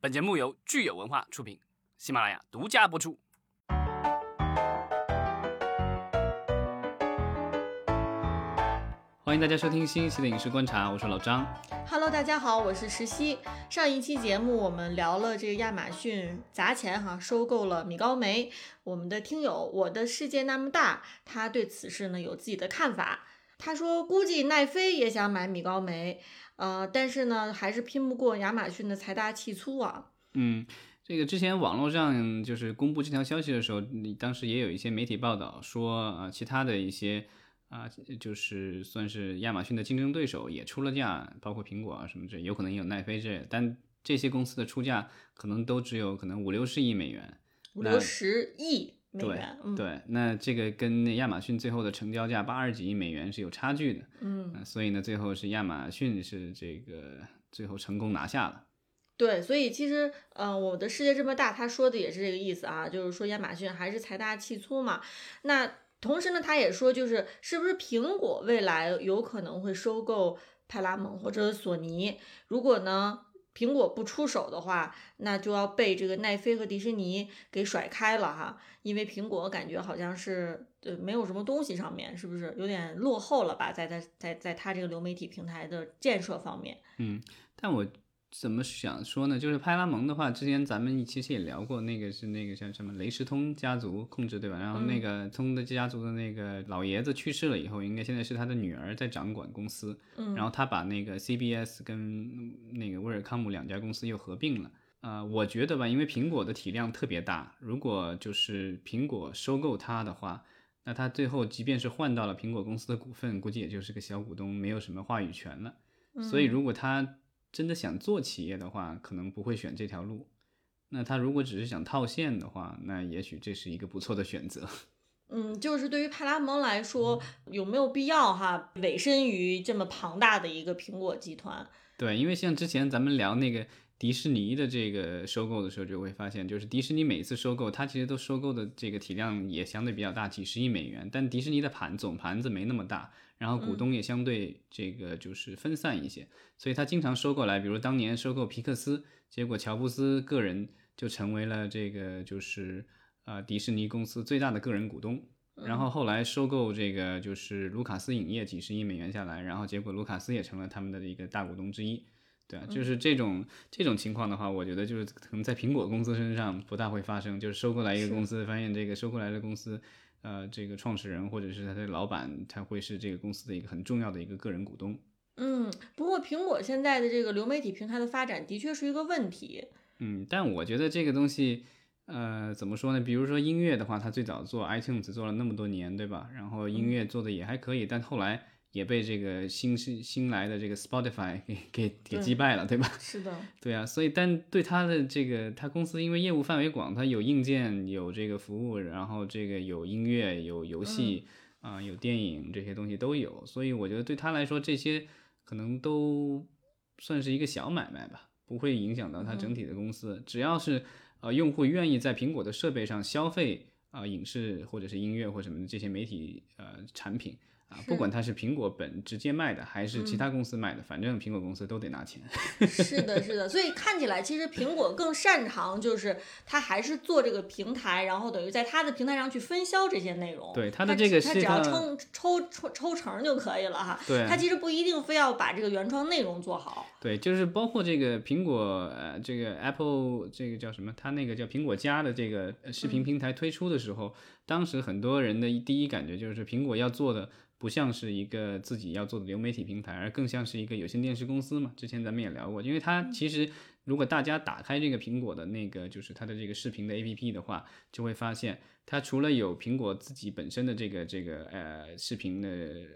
本节目由聚友文化出品，喜马拉雅独家播出。欢迎大家收听新一期的《影视观察》，我是老张。Hello，大家好，我是石溪。上一期节目我们聊了这个亚马逊砸钱哈收购了米高梅，我们的听友我的世界那么大，他对此事呢有自己的看法。他说估计奈飞也想买米高梅，呃，但是呢还是拼不过亚马逊的财大气粗啊。嗯，这个之前网络上就是公布这条消息的时候，你当时也有一些媒体报道说啊，其他的一些啊，就是算是亚马逊的竞争对手也出了价，包括苹果啊什么这，有可能也有奈飞这，但这些公司的出价可能都只有可能五六十亿美元，五六十亿美对，嗯，对，那这个跟那亚马逊最后的成交价八十几亿美元是有差距的，嗯，呃所以呢，最后是亚马逊是这个最后成功拿下了。对，所以其实，呃，我的世界这么大，他说的也是这个意思啊，就是说亚马逊还是财大气粗嘛。那同时呢，他也说，就是是不是苹果未来有可能会收购派拉蒙或者索尼？如果呢，苹果不出手的话，那就要被这个奈飞和迪士尼给甩开了哈。因为苹果感觉好像是呃没有什么东西上面，是不是有点落后了吧？在在在在它这个流媒体平台的建设方面。嗯，但我怎么想说呢？就是派拉蒙的话，之前咱们其实也聊过，那个是那个叫什么雷士通家族控制对吧？然后那个通的家族的那个老爷子去世了以后，应该现在是他的女儿在掌管公司，嗯然后他把那个 CBS 跟那个威尔康姆两家公司又合并了。呃，我觉得吧，因为苹果的体量特别大，如果就是苹果收购它的话，那他最后即便是换到了苹果公司的股份，估计也就是个小股东，没有什么话语权了。所以，如果他真的想做企业的话，可能不会选这条路。那他如果只是想套现的话，那也许这是一个不错的选择。嗯，就是对于派拉蒙来说，有没有必要哈委身于这么庞大的一个苹果集团？对，因为像之前咱们聊那个迪士尼的这个收购的时候，就会发现，就是迪士尼每次收购，它其实都收购的这个体量也相对比较大，几十亿美元，但迪士尼的盘总盘子没那么大，然后股东也相对这个就是分散一些，所以他经常收购来，比如当年收购皮克斯，结果乔布斯个人就成为了这个就是呃迪士尼公司最大的个人股东。然后后来收购这个就是卢卡斯影业几十亿美元下来，然后结果卢卡斯也成了他们的一个大股东之一，对啊，就是这种这种情况的话，我觉得就是可能在苹果公司身上不大会发生，就是收购来一个公司，发现这个收购来的公司，呃，这个创始人或者是他的老板，他会是这个公司的一个很重要的一个个人股东。嗯，不过苹果现在的这个流媒体平台的发展的确是一个问题。嗯，但我觉得这个东西，呃，怎么说呢？比如说音乐的话，它最早做 iTunes 做了那么多年，对吧？然后音乐做的也还可以，但后来也被这个新新新来的这个 Spotify 给给给击败了，对吧？是的，对啊，所以但对他的这个，他公司因为业务范围广，他有硬件，有这个服务，然后这个有音乐，有游戏，啊、有电影这些东西都有，所以我觉得对他来说，这些可能都算是一个小买卖吧，不会影响到它整体的公司。只要是呃用户愿意在苹果的设备上消费啊、影视或者是音乐或什么的这些媒体呃产品。啊，不管它是苹果本直接卖的，还是其他公司卖的，反正苹果公司都得拿钱。是的，是的。所以看起来，其实苹果更擅长就是它还是做这个平台，然后等于在它的平台上去分销这些内容。对它的这个它只要抽抽抽抽成就可以了哈。对它其实不一定非要把这个原创内容做好。对，就是包括这个苹果，呃，这个 Apple 这个叫什么？它那个叫苹果家的这个呃视频平台推出的时候，当时很多人的第一感觉就是苹果要做的不像是一个自己要做的流媒体平台，而更像是一个有线电视公司嘛。之前咱们也聊过，因为它其实如果大家打开这个苹果的那个就是它的这个视频的 APP 的话，就会发现它除了有苹果自己本身的这个这个呃视频的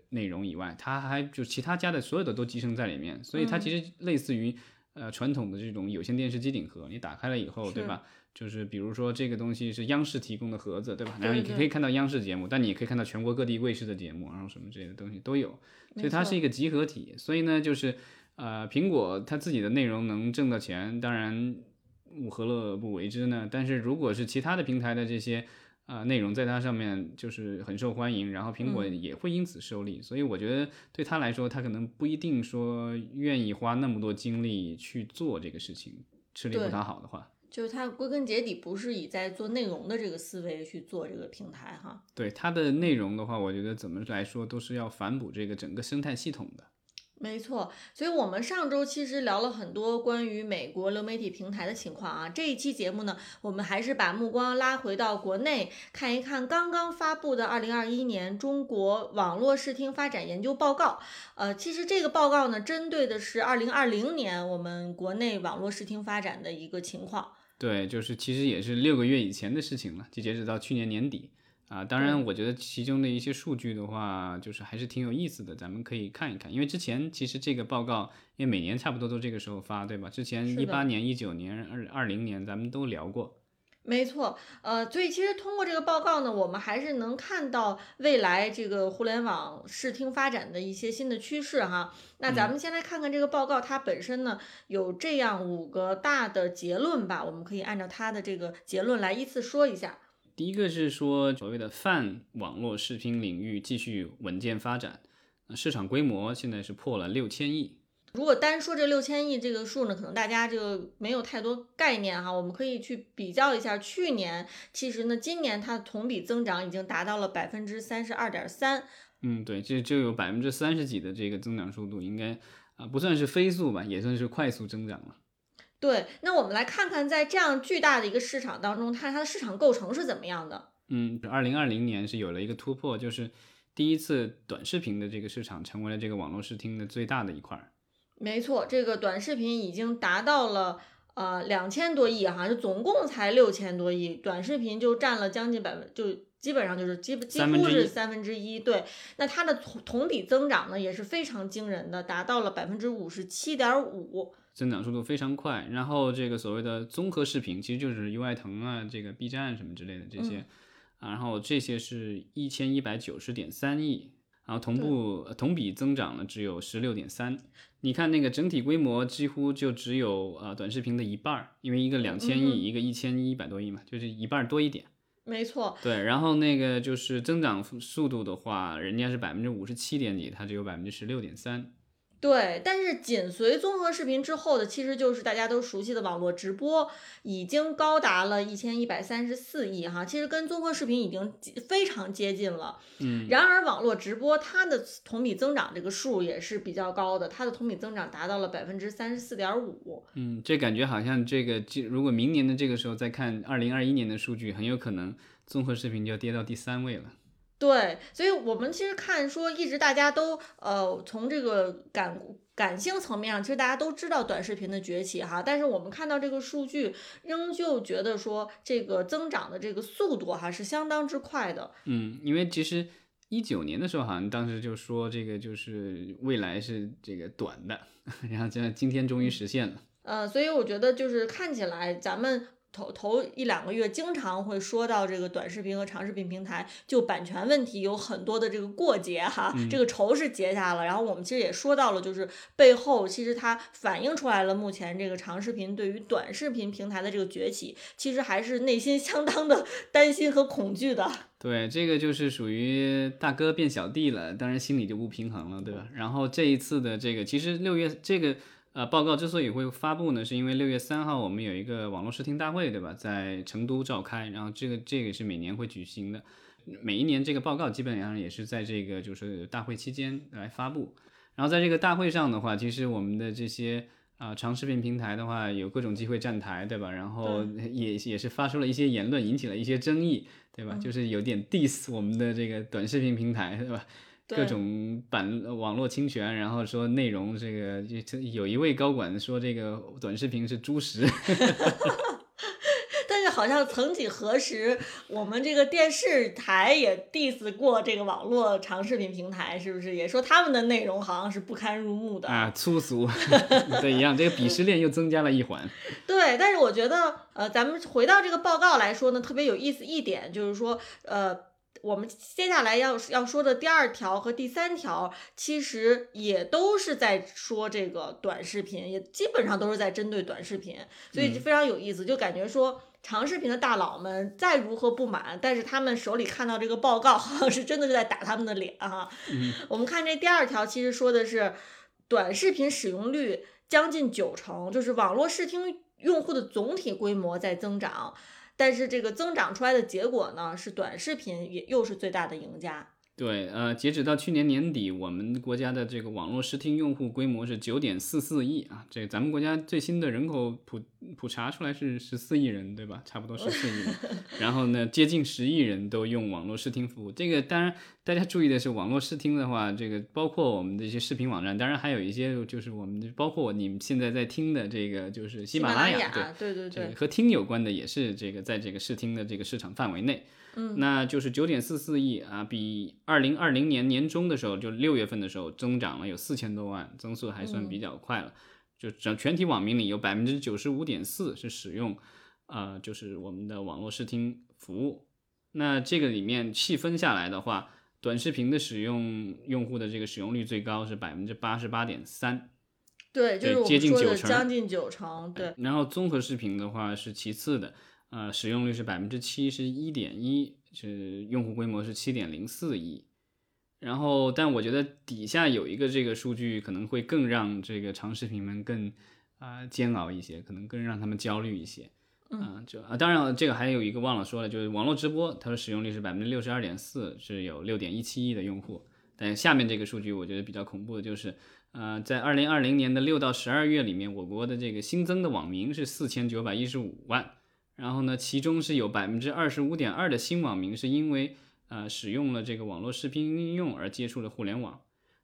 内容以外，它还就其他家的所有的都集成在里面，所以它其实类似于呃传统的这种有线电视机顶盒，你打开了以后，对吧？就是比如说这个东西是央视提供的盒子，对吧？然后你可以看到央视节目，但你也可以看到全国各地卫视的节目，然后什么之类的东西都有，所以它是一个集合体。所以呢，就是呃，苹果它自己的内容能挣到钱，当然我何乐而不为之呢？但是如果是其他的平台的这些呃、内容在它上面就是很受欢迎，然后苹果也会因此受利，所以我觉得对他来说，他可能不一定说愿意花那么多精力去做这个事情。吃力不讨好的话。就是它归根结底不是以在做内容的这个思维去做这个平台哈。对它的内容的话，我觉得怎么来说都是要反哺这个整个生态系统的。没错，所以我们上周其实聊了很多关于美国流媒体平台的情况啊。这一期节目呢，我们还是把目光拉回到国内，看一看刚刚发布的二零二一年中国网络视听发展研究报告。呃，其实这个报告呢，针对的是二零二零年我们国内网络视听发展的一个情况。对，就是其实也是六个月以前的事情了，就截止到去年年底啊。当然，我觉得其中的一些数据的话，就是还是挺有意思的，咱们可以看一看。因为之前其实这个报告，因为每年差不多都这个时候发，对吧？之前一八年、一九年、二二零年咱们都聊过。没错，呃，所以其实通过这个报告呢，我们还是能看到未来这个互联网视听发展的一些新的趋势哈。那咱们先来看看这个报告，它本身呢有这样五个大的结论吧，我们可以按照它的这个结论来依次说一下。第一个是说所谓的泛网络视听领域继续稳健发展，呃市场规模现在是破了六千亿。如果单说这六千亿这个数呢，可能大家这个没有太多概念哈。我们可以去比较一下去年，其实呢，今年它的同比增长已经达到了百分之三十二点三。嗯，对，这就有百分之三十几的这个增长速度，应该啊不算是飞速吧，也算是快速增长了。对，那我们来看看，在这样巨大的一个市场当中，它它的市场构成是怎么样的？嗯，二零二零年是有了一个突破，就是第一次短视频的这个市场成为了这个网络视听的最大的一块儿。没错，这个短视频已经达到了呃两千多亿哈，就总共才六千多亿，短视频就占了将近百分，就基本上就是基几乎是三分之一。对，那它的同同比增长呢也是非常惊人的，达到了百分之五十七点五。增长速度非常快，然后这个所谓的综合视频，其实就是优爱腾啊、这个 B 站什么之类的这些，啊然后这些是一千一百九十点三亿，然后同步呃同比增长了只有十六点三。你看那个整体规模几乎就只有呃短视频的一半儿，因为一个两千亿，嗯一个一千一百多亿嘛，就是一半多一点。没错，对，然后那个就是增长速度的话，人家是百分之五十七点几，它只有百分之十六点三。对，但是紧随综合视频之后的，其实就是大家都熟悉的网络直播，已经高达了一千一百三十四亿哈，其实跟综合视频已经非常接近了。嗯，然而网络直播它的同比增长这个数也是比较高的，它的同比增长达到了百分之三十四点五。嗯，这感觉好像这个，这如果明年的这个时候再看二零二一年的数据，很有可能综合视频就要跌到第三位了。对，所以我们其实看说，一直大家都呃从这个感感性层面上，其实大家都知道短视频的崛起哈，但是我们看到这个数据，仍旧觉得说这个增长的这个速度哈是相当之快的。嗯，因为其实一九年的时候，好像当时就说这个就是未来是这个短的，然后现在今天终于实现了。呃，所以我觉得就是看起来咱们。头头一两个月经常会说到这个短视频和长视频平台就版权问题有很多的这个过节哈，这个仇是结下了。然后我们其实也说到了，就是背后其实它反映出来了目前这个长视频对于短视频平台的这个崛起，其实还是内心相当的 担心和恐惧的。对，这个就是属于大哥变小弟了，当然心里就不平衡了，对吧？然后这一次的这个，其实六月这个。呃，报告之所以会发布呢，是因为六月三号我们有一个网络视听大会，对吧？在成都召开，然后这个这个是每年会举行的，每一年这个报告基本上也是在这个就是大会期间来发布。然后在这个大会上的话，其实我们的这些啊、呃、长视频平台的话，有各种机会站台，对吧？然后 也也是发出了一些言论，引起了一些争议，对吧？就是有点 diss 我们的这个短视频平台，对吧？各种版网络侵权，然后说内容这个，就有一位高管说这个短视频是猪食。但是好像曾几何时，我们这个电视台也 diss 过这个网络长视频平台，是不是？也说他们的内容好像是不堪入目的啊，粗俗，对一样，这个鄙视链又增加了一环。对，但是我觉得，呃，咱们回到这个报告来说呢，特别有意思一点就是说，呃。我们接下来要要说的第二条和第三条，其实也都是在说这个短视频，也基本上都是在针对短视频，所以非常有意思，就感觉说长视频的大佬们再如何不满，但是他们手里看到这个报告，好像是真的是在打他们的脸哈。嗯、我们看这第二条，其实说的是短视频使用率将近九成，就是网络视听。用户的总体规模在增长，但是这个增长出来的结果呢，是短视频也又是最大的赢家。对，呃，截止到去年年底，我们国家的这个网络视听用户规模是九点四四亿啊。这咱们国家最新的人口普普查出来是十四亿人，对吧？差不多十四亿。然后呢，接近十亿人都用网络视听服务。这个当然，大家注意的是，网络视听的话，这个包括我们的一些视频网站，当然还有一些就是我们包括你们现在在听的这个就是喜马拉雅，对对对，和听有关的也是这个在这个视听的这个市场范围内。嗯，那就是九点四四亿啊，比二零二零年年中的时候，就六月份的时候增长了有四千多万，增速还算比较快了。就整全体网民里有百分之九十五点四是使用，呃，就是我们的网络视听服务。那这个里面细分下来的话，短视频的使用用户的这个使用率最高是百分之八十八点三，对，就是接近九成，将近九成，对。然后综合视频的话是其次的。呃，使用率是百分之七十一点一，是用户规模是七点零四亿。然后，但我觉得底下有一个这个数据可能会更让这个长视频们更啊煎熬一些，可能更让他们焦虑一些。嗯，就啊，当然了，这个还有一个忘了说了，就是网络直播，它的使用率是百分之六十二点四，是有六点一七亿的用户。但下面这个数据我觉得比较恐怖的就是，呃，在二零二零年的六到十二月里面，我国的这个新增的网民是四千九百一十五万。然后呢，其中是有百分之二十五点二的新网民是因为呃使用了这个网络视频应用而接触了互联网。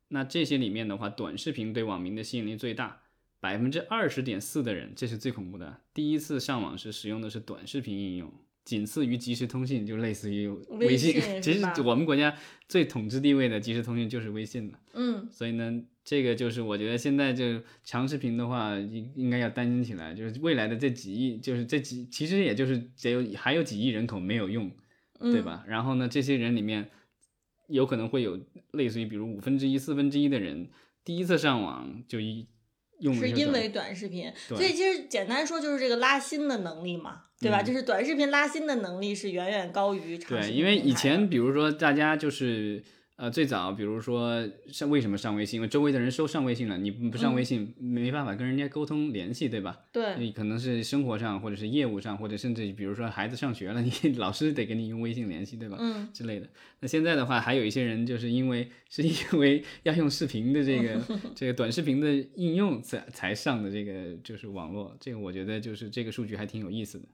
那这些里面的话，短视频对网民的吸引力最大，百分之二十点四的人，这是最恐怖的，第一次上网时使用的是短视频应用，仅次于即时通信，就类似于微信。其实我们国家最统治地位的即时通讯就是微信了。嗯，所以呢。这个就是我觉得现在就长视频的话，应应该要担心起来，就是未来的这几亿，就是这几，其实也就是只有还有几亿人口没有用，对吧？然后呢，这些人里面有可能会有类似于比如五分之一、四分之一的人第一次上网就一用是因为短视频，所以其实简单说就是这个拉新的能力嘛，对吧？就是短视频拉新的能力是远远高于长视频。对，因为以前比如说大家就是。呃，最早比如说上为什么上微信？因为周围的人都上微信了，你不上微信没办法跟人家沟通联系，对吧？对，你可能是生活上，或者是业务上，或者甚至比如说孩子上学了，你老师得跟你用微信联系，对吧？嗯，之类的。那现在的话，还有一些人就是因为是因为要用视频的这个 这个短视频的应用才才上的这个就是网络，这个我觉得就是这个数据还挺有意思的。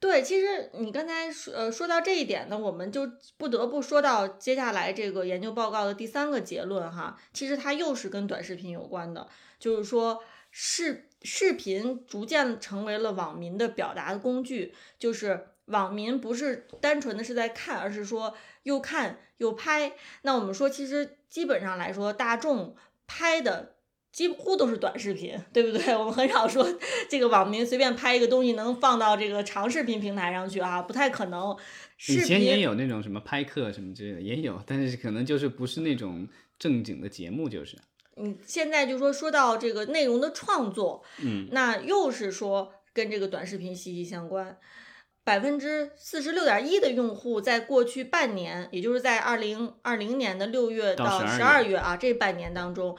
对，其实你刚才说呃说到这一点呢，我们就不得不说到接下来这个研究报告的第三个结论哈，其实它又是跟短视频有关的，就是说视视频逐渐成为了网民的表达的工具，就是网民不是单纯的是在看，而是说又看又拍。那我们说，其实基本上来说，大众拍的。几乎都是短视频，对不对？我们很少说这个网民随便拍一个东西能放到这个长视频平台上去啊，不太可能。以前也有那种什么拍客什么之类的，也有，但是可能就是不是那种正经的节目，就是。嗯，现在就说说到这个内容的创作，嗯，那又是说跟这个短视频息息相关。百分之四十六点一的用户在过去半年，也就是在二零二零年的六月到十二月啊这半年当中。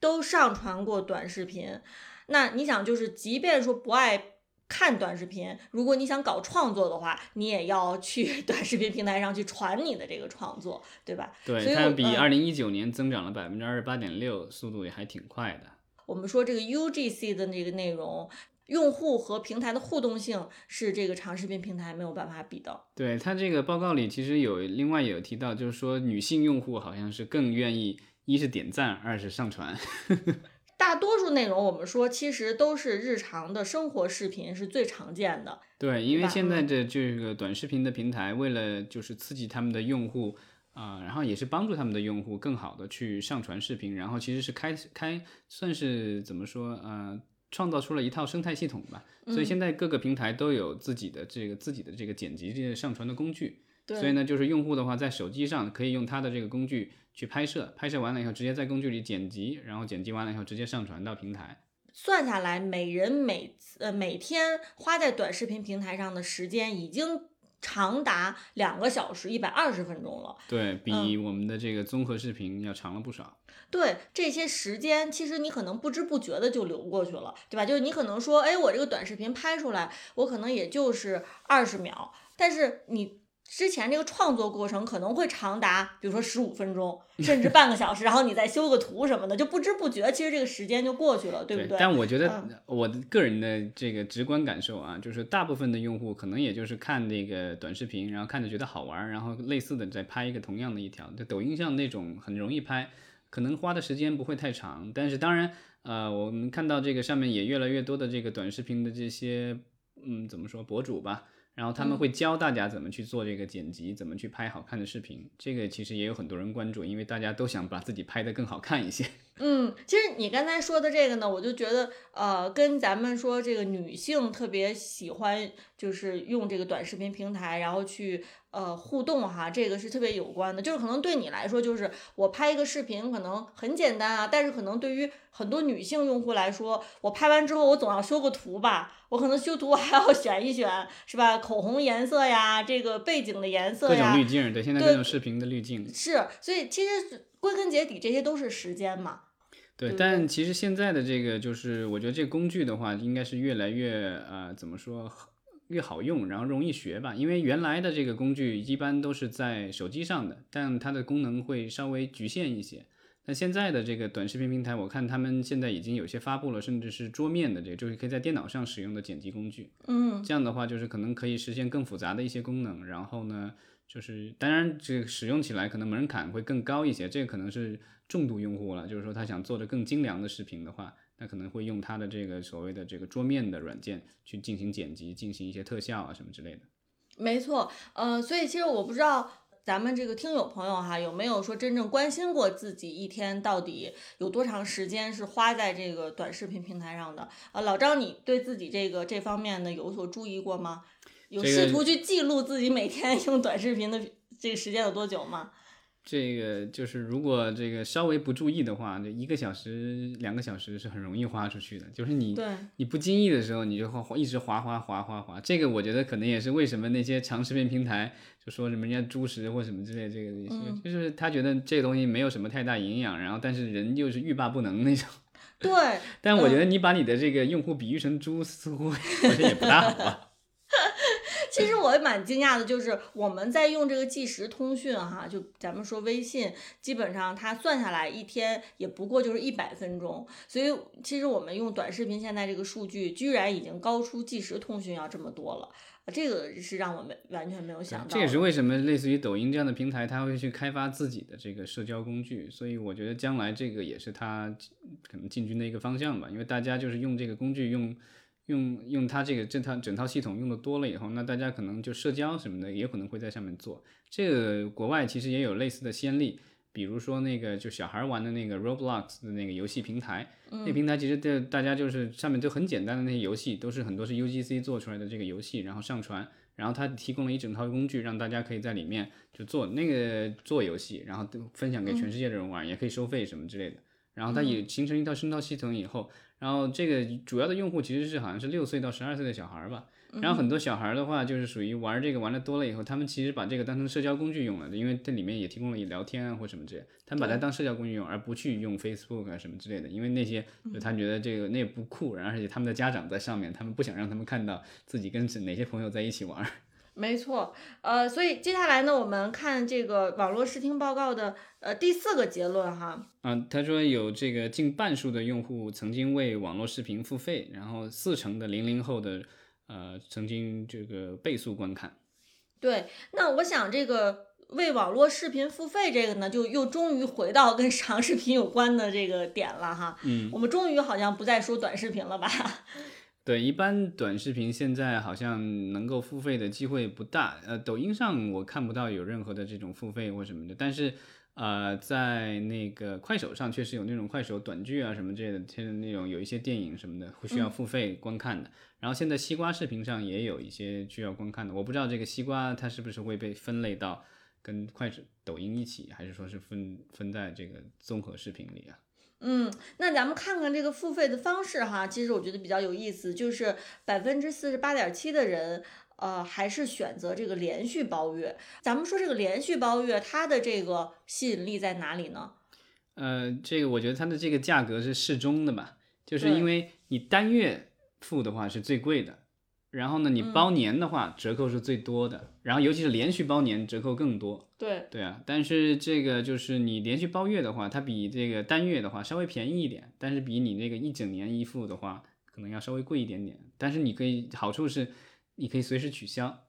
都上传过短视频，那你想，就是即便说不爱看短视频，如果你想搞创作的话，你也要去 短视频平台上去传你的这个创作，对吧？对，它比二零一九年增长了百分之二十八点六，速度也还挺快的。我们说这个 UGC 的那个内容，用户和平台的互动性是这个长视频平台没有办法比的。对它这个报告里其实有另外有提到，就是说女性用户好像是更愿意。一是点赞，二是上传。大多数内容我们说其实都是日常的生活视频是最常见的。对，因为现在的这个短视频的平台，为了就是刺激他们的用户啊，然后也是帮助他们的用户更好的去上传视频，然后其实是开开算是怎么说呃，创造出了一套生态系统吧。所以现在各个平台都有自己的这个自己的这个剪辑这些上传的工具。所以呢，就是用户的话，在手机上可以用它的这个工具去拍摄，拍摄完了以后，直接在工具里剪辑，然后剪辑完了以后，直接上传到平台。算下来，每人每呃每天花在短视频平台上的时间，已经长达两个小时一百二十分钟了。对比嗯我们的这个综合视频要长了不少。对这些时间，其实你可能不知不觉的就流过去了，对吧？就是你可能说，哎，我这个短视频拍出来，我可能也就是二十秒，但是你之前这个创作过程可能会长达，比如说十五分钟，甚至半个小时，然后你再修个图什么的，就不知不觉，其实这个时间就过去了，对不对？但我觉得嗯我的个人的这个直观感受啊，就是大部分的用户可能也就是看那个短视频，然后看着觉得好玩，然后类似的再拍一个同样的一条。就抖音上那种很容易拍，可能花的时间不会太长。但是当然，呃，我们看到这个上面也越来越多的这个短视频的这些，嗯，怎么说博主吧。然后他们会教大家怎么去做这个剪辑，怎么去拍好看的视频。这个其实也有很多人关注，因为大家都想把自己拍得更好看一些。嗯，其实你刚才说的这个呢，我就觉得，呃，跟咱们说这个女性特别喜欢，就是用这个短视频平台，然后去呃互动哈，这个是特别有关的。就是可能对你来说，就是我拍一个视频可能很简单啊，但是可能对于很多女性用户来说，我拍完之后我总要修个图吧，我可能修图还要选一选，是吧？口红颜色呀，这个背景的颜色各种呀，滤镜，对，现在对各种视频的滤镜，是，所以其实归根结底，这些都是时间嘛。对，但其实现在的这个就是，我觉得这个工具的话，应该是越来越呃，怎么说，越好用，然后容易学吧。因为原来的这个工具一般都是在手机上的，但它的功能会稍微局限一些。那现在的这个短视频平台，我看他们现在已经有些发布了，甚至是桌面的这个，就是可以在电脑上使用的剪辑工具。嗯这样的话，就是可能可以实现更复杂的一些功能。然后呢，就是当然这个使用起来可能门槛会更高一些，这个可能是重度用户了。就是说他想做的更精良的视频的话，那可能会用他的这个所谓的这个桌面的软件去进行剪辑，进行一些特效啊什么之类的。没错，呃，所以其实我不知道咱们这个听友朋友哈有没有说真正关心过自己一天到底有多长时间是花在这个短视频平台上的？啊，老张，你对自己这个这方面呢有所注意过吗？有试图去记录自己每天用短视频的这个时间有多久吗？这个就是如果这个稍微不注意的话，就一个小时、两个小时是很容易花出去的。就是你对，你不经意的时候，你就会一直划划划划划。这个我觉得可能也是为什么那些长视频平台就说什么人家猪食或什么之类，这个东西嗯就是他觉得这个东西没有什么太大营养，然后但是人又是欲罢不能那种。对，但我觉得你把你的这个用户比喻成猪，似乎 好像也不大好吧。其实我也蛮惊讶的，就是我们在用这个即时通讯哈，就咱们说微信，基本上它算下来一天也不过就是一百分钟，所以其实我们用短视频现在这个数据居然已经高出即时通讯要这么多了，这个是让我们完全没有想到。这也是为什么类似于抖音这样的平台，它会去开发自己的这个社交工具，所以我觉得将来这个也是它可能进军的一个方向吧，因为大家就是用这个工具用。用用它这个这套整套系统用的多了以后，那大家可能就社交什么的也可能会在上面做。这个国外其实也有类似的先例，比如说那个就小孩玩的那个 Roblox 的那个游戏平台，那平台其实对大家就是上面就很简单的那些游戏，都是很多是 UGC 做出来的这个游戏，然后上传，然后它提供了一整套工具，让大家可以在里面就做那个做游戏，然后都分享给全世界的人玩，也可以收费什么之类的。然后它也形成一套生态系统以后，然后这个主要的用户其实是好像是六岁到十二岁的小孩儿吧。然后很多小孩儿的话，就是属于玩这个玩的多了以后，他们其实把这个当成社交工具用了，因为这里面也提供了聊天啊或什么之类，他们把它当社交工具用，而不去用 Facebook 啊什么之类的，因为那些就他觉得这个那也不酷，然后而且他们的家长在上面，他们不想让他们看到自己跟哪些朋友在一起玩儿。没错，呃，所以接下来呢，我们看这个网络视听报告的呃第四个结论哈，啊，他说有这个近半数的用户曾经为网络视频付费，然后四成的零零后的呃曾经这个倍速观看。对，那我想这个为网络视频付费这个呢，就又终于回到跟长视频有关的这个点了哈。嗯，我们终于好像不再说短视频了吧？对，一般短视频现在好像能够付费的机会不大。呃，抖音上我看不到有任何的这种付费或什么的，但是呃，在那个快手上确实有那种快手短剧啊什么之类的，现在那种有一些电影什么的会需要付费观看的。然后现在西瓜视频上也有一些需要观看的，我不知道这个西瓜它是不是会被分类到跟快手、抖音一起，还是说是分分在这个综合视频里啊？嗯，那咱们看看这个付费的方式哈，其实我觉得比较有意思，就是百分之四十八点七的人，呃，还是选择这个连续包月。咱们说这个连续包月，它的这个吸引力在哪里呢？呃，这个我觉得它的这个价格是适中的吧，就是因为你单月付的话是最贵的，然后呢，你嗯包年的话折扣是最多的，然后尤其是连续包年折扣更多。对，对啊，但是这个就是你连续包月的话，它比这个单月的话稍微便宜一点，但是比你那个一整年一付的话，可能要稍微贵一点点。但是你可以好处是，你可以随时取消。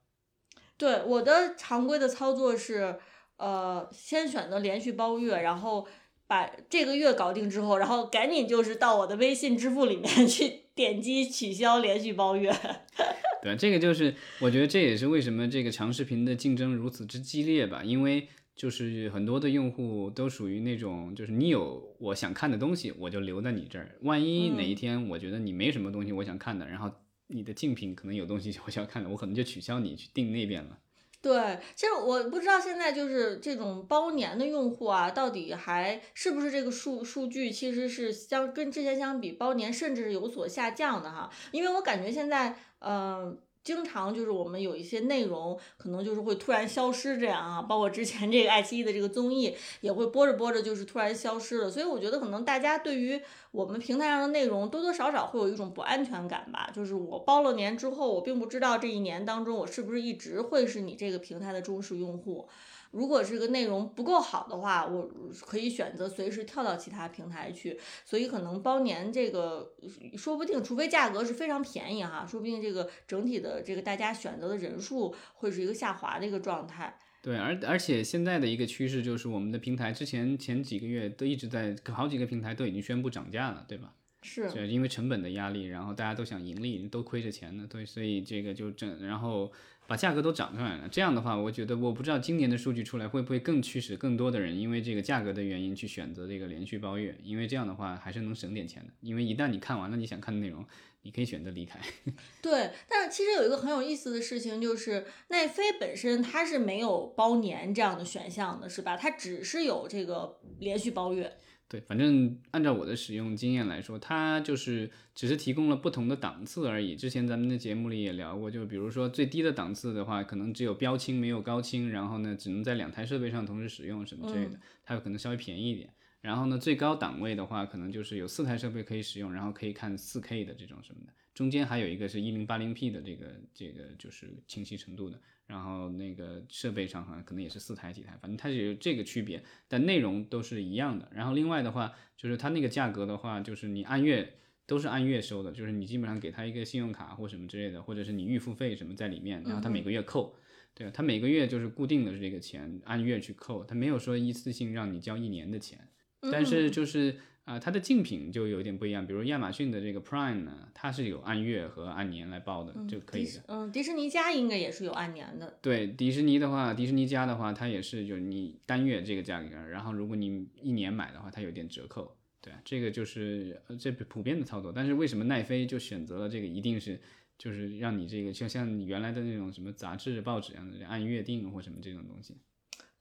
对，我的常规的操作是，呃，先选择连续包月，然后把这个月搞定之后，然后赶紧就是到我的微信支付里面去点击取消连续包月。对，这个就是我觉得这也是为什么这个长视频的竞争如此之激烈吧，因为就是很多的用户都属于那种，就是你有我想看的东西，我就留在你这儿。万一哪一天我觉得你没什么东西我想看的，然后你的竞品可能有东西我想看的，我可能就取消你去订那边了。对，其实我不知道现在就是这种包年的用户啊，到底还是不是这个数数据其实是相跟之前相比，包年甚至是有所下降的哈。因为我感觉现在，嗯，经常就是我们有一些内容可能就是会突然消失这样啊，包括之前这个爱奇艺的这个综艺也会播着播着就是突然消失了，所以我觉得可能大家对于我们平台上的内容多多少少会有一种不安全感吧，就是我包了年之后，我并不知道这一年当中我是不是一直会是你这个平台的忠实用户。如果这个内容不够好的话，我可以选择随时跳到其他平台去。所以可能包年这个，说不定除非价格是非常便宜哈，说不定这个整体的这个大家选择的人数会是一个下滑的一个状态。对，而而且现在的一个趋势就是，我们的平台之前前几个月都一直在，好几个平台都已经宣布涨价了，对吧？是，就，因为成本的压力，然后大家都想盈利，都亏着钱呢，对，所以这个就整，然后把价格都涨上来了。这样的话，我觉得我不知道今年的数据出来会不会更驱使更多的人因为这个价格的原因去选择这个连续包月，因为这样的话还是能省点钱的。因为一旦你看完了你想看的内容，你可以选择离开。对，但是其实有一个很有意思的事情，就是奈飞本身它是没有包年这样的选项的，是吧？它只是有这个连续包月。对，反正按照我的使用经验来说，它就是只是提供了不同的档次而已。之前咱们的节目里也聊过，就比如说最低的档次的话，可能只有标清没有高清，然后呢只能在两台设备上同时使用什么之类的，它可能稍微便宜一点。然后呢最高档位的话，可能就是有四台设备可以使用，然后可以看四 K 的这种什么的。中间还有一个是一零八零 P 的这个这个就是清晰程度的。然后那个设备上好像可能也是四台几台，反正它是有这个区别，但内容都是一样的。然后另外的话，就是它那个价格的话，就是你按月都是按月收的，就是你基本上给他一个信用卡或什么之类的，或者是你预付费什么在里面，然后他每个月扣，对啊，他每个月就是固定的这个钱按月去扣，他没有说一次性让你交一年的钱，但是就是。啊、它的竞品就有点不一样，比如亚马逊的这个 Prime 呢，它是有按月和按年来报的，就可以的。嗯，迪士尼家应该也是有按年的。对迪士尼的话，迪士尼家的话，它也是就是你单月这个价格，然后如果你一年买的话，它有点折扣。对，这个就是呃这普遍的操作。但是为什么奈飞就选择了这个？一定是就是让你这个就像原来的那种什么杂志、报纸一样的按月订或什么这种东西。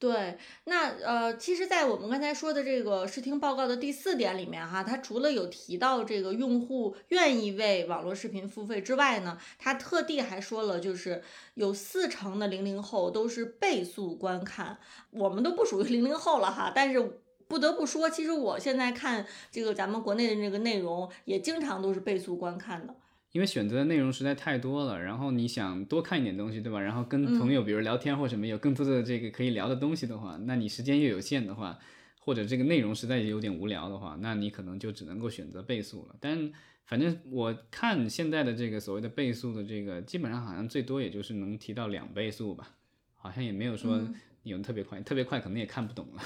对，那呃，其实，在我们刚才说的这个视听报告的第四点里面哈，它除了有提到这个用户愿意为网络视频付费之外呢，它特地还说了，就是有四成的零零后都是倍速观看。我们都不属于零零后了哈，但是不得不说，其实我现在看这个咱们国内的这个内容，也经常都是倍速观看的。因为选择的内容实在太多了，然后你想多看一点东西，对吧？然后跟朋友比如聊天或什么有更多的这个可以聊的东西的话，那你时间又有限的话，或者这个内容实在有点无聊的话，那你可能就只能够选择倍速了。但反正我看现在的这个所谓的倍速的这个，基本上好像最多也就是能提到两倍速吧，好像也没有说有特别快，特别快可能也看不懂了。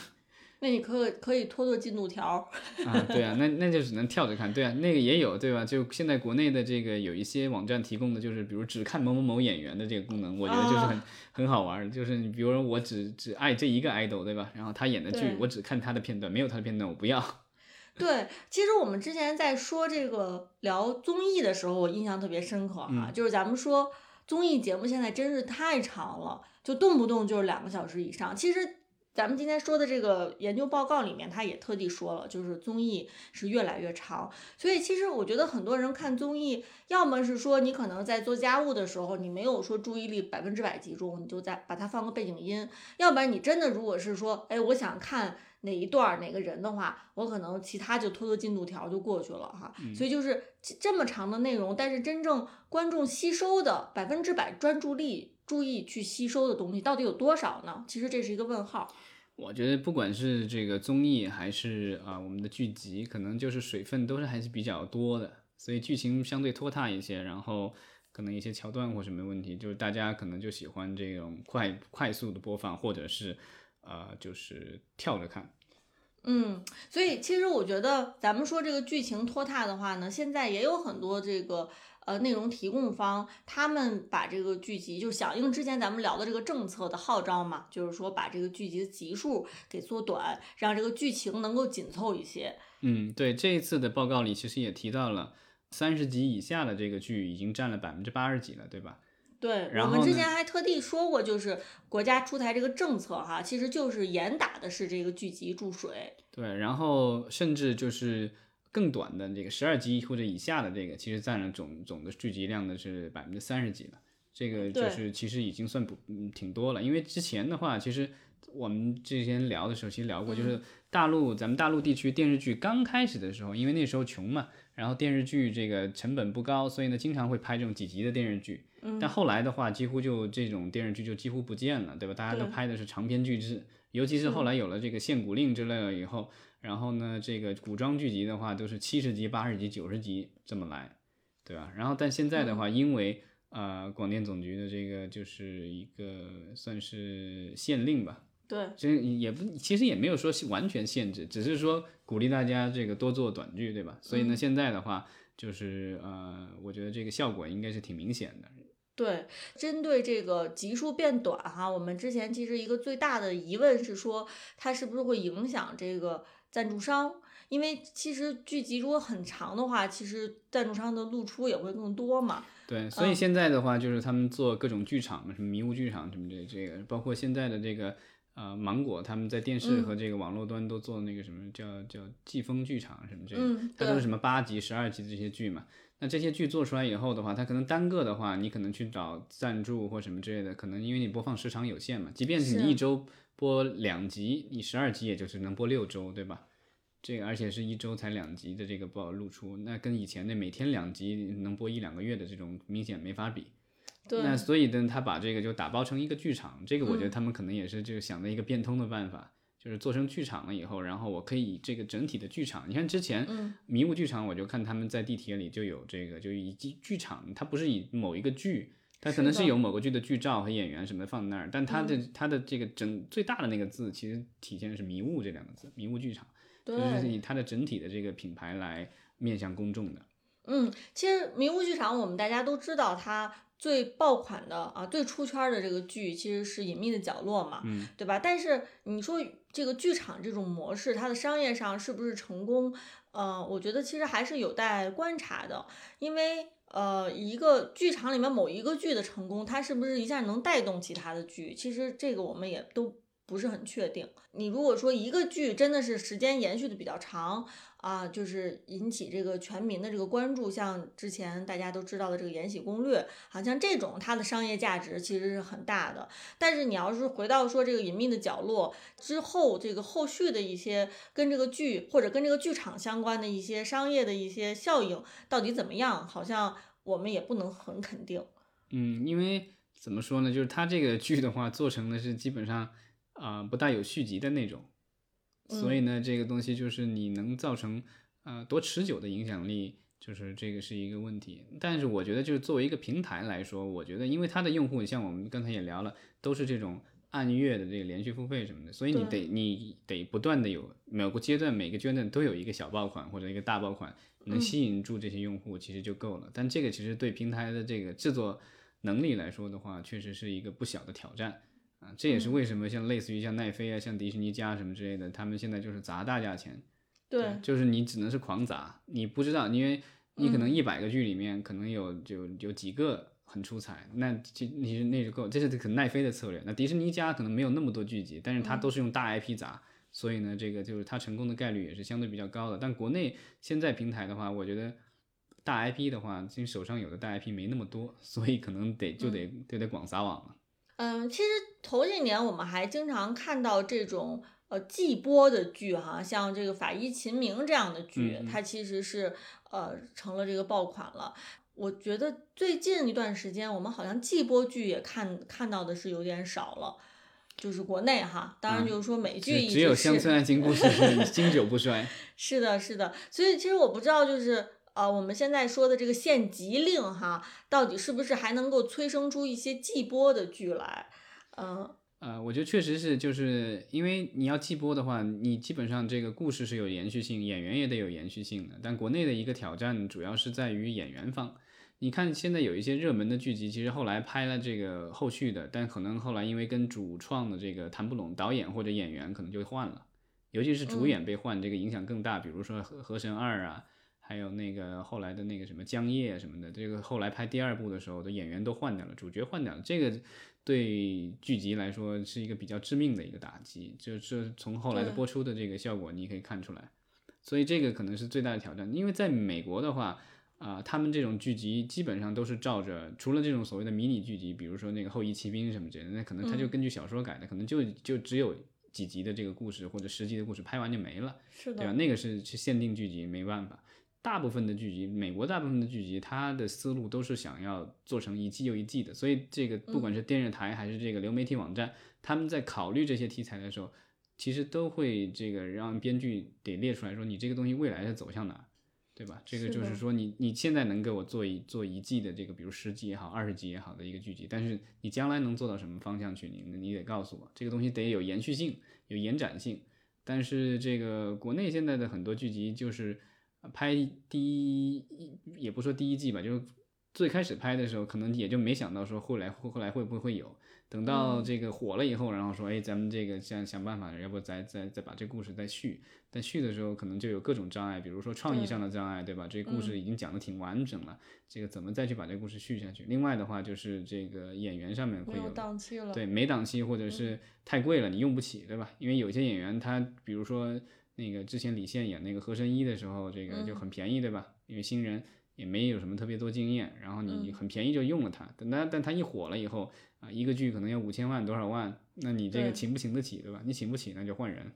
那你可可以拖拖进度条。啊，对啊，那那就只能跳着看，对啊，那个也有，对吧？就现在国内的这个有一些网站提供的，就是比如只看某某某演员的这个功能，我觉得就是很、很好玩儿。就是你比如说我只只爱这一个 idol，对吧？然后他演的剧，我只看他的片段，没有他的片段我不要。对，其实我们之前在说这个聊综艺的时候，我印象特别深刻哈、就是咱们说综艺节目现在真是太长了，就动不动就是两个小时以上。其实咱们今天说的这个研究报告里面，他也特地说了，就是综艺是越来越长。所以其实我觉得很多人看综艺，要么是说你可能在做家务的时候，你没有说注意力百分之百集中，你就在把它放个背景音；要不然你真的如果是说，哎，我想看哪一段哪个人的话，我可能其他就拖拖进度条就过去了哈。所以就是这么长的内容，但是真正观众吸收的百分之百专注力。注意去吸收的东西到底有多少呢？其实这是一个问号。我觉得不管是这个综艺还是啊我们的剧集，可能就是水分都是还是比较多的，所以剧情相对拖沓一些，然后可能一些桥段或什么问题，就是大家可能就喜欢这种快快速的播放，或者是呃就是跳着看。嗯，所以其实我觉得咱们说这个剧情拖沓的话呢，现在也有很多这个。呃，内容提供方他们把这个剧集，就响应之前咱们聊的这个政策的号召嘛，就是说把这个剧集的集数给缩短，让这个剧情能够紧凑一些。嗯，对，这一次的报告里其实也提到了，三十集以下的这个剧已经占了百分之八十几了，对吧？对，我们之前还特地说过，就是国家出台这个政策哈，其实就是严打的是这个剧集注水。对，然后甚至就是。更短的这个十二集或者以下的这个，其实占了总总的剧集量的是百分之三十几了。这个就是其实已经算不嗯挺多了。因为之前的话，其实我们之前聊的时候其实聊过，就是大陆咱们大陆地区电视剧刚开始的时候，因为那时候穷嘛，然后电视剧这个成本不高，所以呢经常会拍这种几集的电视剧。但后来的话，几乎就这种电视剧就几乎不见了，对吧？大家都拍的是长篇巨制，尤其是后来有了这个限古令之类的以后。然后呢，这个古装剧集的话都是七十集、八十集、九十集这么来，对吧？然后但现在的话，因为呃广电总局的这个就是一个算是限令吧，对，其实也不，其实也没有说完全限制，只是说鼓励大家这个多做短剧，对吧？所以呢，现在的话就是呃，我觉得这个效果应该是挺明显的。对，针对这个集数变短哈，我们之前其实一个最大的疑问是说，它是不是会影响这个。赞助商，因为其实剧集如果很长的话，其实赞助商的露出也会更多嘛。对，所以现在的话，就是他们做各种剧场嘛，什么迷雾剧场什么这这个，包括现在的这个呃芒果，他们在电视和这个网络端都做那个什么叫叫季风剧场什么这个，它都是什么八集、十二集的这些剧嘛。那这些剧做出来以后的话，它可能单个的话，你可能去找赞助或什么之类的，可能因为你播放时长有限嘛，即便是你一周。播两集，你十二集也就是能播六周，对吧？这个而且是一周才两集的这个报露出，那跟以前的每天两集能播一两个月的这种明显没法比。对。那所以呢，他把这个就打包成一个剧场，这个我觉得他们可能也是就想的一个变通的办法，就是做成剧场了以后，然后我可以这个整体的剧场，你看之前迷雾剧场，我就看他们在地铁里就有这个，就以剧剧场，它不是以某一个剧。它可能是有某个剧的剧照和演员什么放在那儿，但它的它的这个整最大的那个字，其实体现的是“迷雾”这两个字，“迷雾剧场”，就是以它的整体的这个品牌来面向公众的。嗯，其实“迷雾剧场”我们大家都知道，它最爆款的啊，最出圈的这个剧其实是《隐秘的角落》嘛，嗯，对吧？但是你说这个剧场这种模式，它的商业上是不是成功？呃，我觉得其实还是有待观察的，因为。呃，一个剧场里面某一个剧的成功，它是不是一下能带动其他的剧？其实这个我们也都不是很确定。你如果说一个剧真的是时间延续的比较长。啊，就是引起这个全民的这个关注，像之前大家都知道的这个《延禧攻略》，好像这种它的商业价值其实是很大的。但是你要是回到说这个《隐秘的角落》之后，这个后续的一些跟这个剧或者跟这个剧场相关的一些商业的一些效应到底怎么样，好像我们也不能很肯定。嗯，因为怎么说呢，就是它这个剧的话做成的是基本上啊不带有续集的那种。所以呢，这个东西就是你能造成呃多持久的影响力，就是这个是一个问题。但是我觉得，就是作为一个平台来说，我觉得因为它的用户像我们刚才也聊了，都是这种按月的这个连续付费什么的，所以你得你得不断的有某个阶段每个阶段都有一个小爆款或者一个大爆款，能吸引住这些用户其实就够了。但这个其实对平台的这个制作能力来说的话，确实是一个不小的挑战。这也是为什么像类似于像奈飞啊、像迪士尼家什么之类的，他们现在就是砸大价钱，对，就是你只能是狂砸，你不知道，因为你可能一百个剧里面可能有就有几个很出彩，那这你是那就够，这是可能奈飞的策略。那迪士尼家可能没有那么多剧集，但是它都是用大 IP 砸，所以呢，这个就是它成功的概率也是相对比较高的。但国内现在平台的话，我觉得大 IP 的话，其实手上有的大 IP 没那么多，所以可能得就得就得广撒网了。嗯，其实头几年我们还经常看到这种呃季播的剧哈，像这个《法医秦明》这样的剧，它其实是呃成了这个爆款了。我觉得最近一段时间，我们好像季播剧也看看到的是有点少了，就是国内哈，当然就是说美剧只有乡村爱情故事是经久不衰。是的，是的，所以其实我不知道就是。呃，我们现在说的这个限级令哈，到底是不是还能够催生出一些季播的剧来？嗯，呃，我觉得确实是，就是因为你要季播的话，你基本上这个故事是有延续性，演员也得有延续性的。但国内的一个挑战主要是在于演员方。你看现在有一些热门的剧集，其实后来拍了这个后续的，但可能后来因为跟主创的这个谈不拢，导演或者演员可能就换了，尤其是主演被换，这个影响更大。比如说《河河神二》啊。还有那个后来的那个什么江夜什么的，这个后来拍第二部的时候的演员都换掉了，主角换掉了，这个对剧集来说是一个比较致命的一个打击，就是从后来的播出的这个效果你可以看出来，所以这个可能是最大的挑战。因为在美国的话，啊，他们这种剧集基本上都是照着，除了这种所谓的迷你剧集，比如说那个后裔骑兵什么之类的，那可能他就根据小说改的，可能就就只有几集的这个故事或者十集的故事拍完就没了，是的，对吧？那个是是限定剧集，没办法。大部分的剧集，美国大部分的剧集，它的思路都是想要做成一季又一季的，所以这个不管是电视台还是这个流媒体网站，他们在考虑这些题材的时候，其实都会这个让编剧得列出来说，你这个东西未来的走向哪，对吧？这个就是说，你你现在能给我做一做一季的这个，比如十集也好，二十集也好的一个剧集，但是你将来能做到什么方向去，你你得告诉我，这个东西得有延续性，有延展性。但是这个国内现在的很多剧集就是。拍第一也不说第一季吧，就是最开始拍的时候，可能也就没想到说后来后后来会不会有，等到这个火了以后，然后说，哎，咱们这个想想办法，要不再再再把这故事再续，但续的时候可能就有各种障碍，比如说创意上的障碍，对吧？这故事已经讲的挺完整了，这个怎么再去把这故事续下去？另外的话就是这个演员上面会有档期了，对，没档期或者是太贵了，你用不起，对吧？因为有些演员他比如说。那个之前李现演那个和珅一的时候，这个就很便宜，对吧？因为新人也没有什么特别多经验，然后你很便宜就用了他。等他，但他一火了以后啊，一个剧可能要五千万多少万，那你这个请不请得起，对吧？你请不起，那就换人。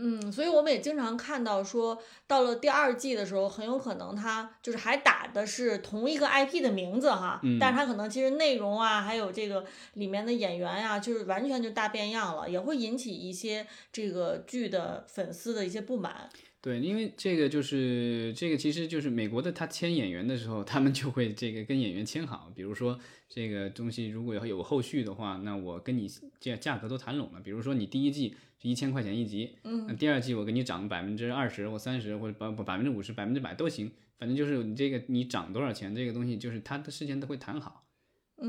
嗯，所以我们也经常看到说，到了第二季的时候，很有可能他就是还打的是同一个 IP 的名字哈，但是他可能其实内容啊，还有这个里面的演员呀，就是完全就大变样了，也会引起一些这个剧的粉丝的一些不满。对，因为这个就是这个，其实就是美国的，他签演员的时候，他们就会这个跟演员签好，比如说这个东西如果要有后续的话，那我跟你价价格都谈拢了，比如说你第一季是一千块钱一集，嗯，那第二季我给你涨百分之二十或三十或者百百分之五十百分之百都行，反正就是你这个你涨多少钱，这个东西就是他的事先都会谈好，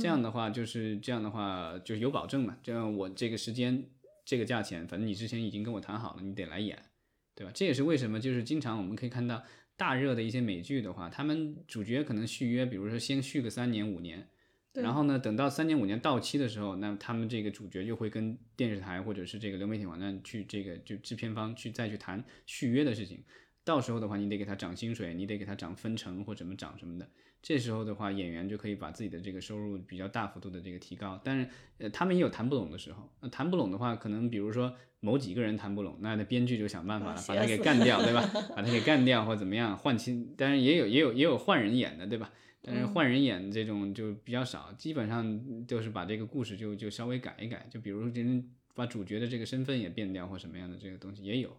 这样的话就是这样的话就是有保证嘛，这样我这个时间这个价钱，反正你之前已经跟我谈好了，你得来演。对吧？这也是为什么，就是经常我们可以看到大热的一些美剧的话，他们主角可能续约，比如说先续个三年五年，然后呢，等到三年五年到期的时候，那他们这个主角就会跟电视台或者是这个流媒体网站去这个就制片方去再去谈续约的事情。到时候的话，你得给他涨薪水，你得给他涨分成或怎么涨什么的。这时候的话，演员就可以把自己的这个收入比较大幅度的这个提高。但是，呃，他们也有谈不拢的时候。那谈不拢的话，可能比如说。某几个人谈不拢，那那编剧就想办法了，把他给干掉，对吧？把他给干掉或怎么样换亲，当然也有也有也有换人演的，对吧？但是换人演这种就比较少，基本上就是把这个故事就就稍微改一改，就比如人把主角的这个身份也变掉或什么样的这个东西也有。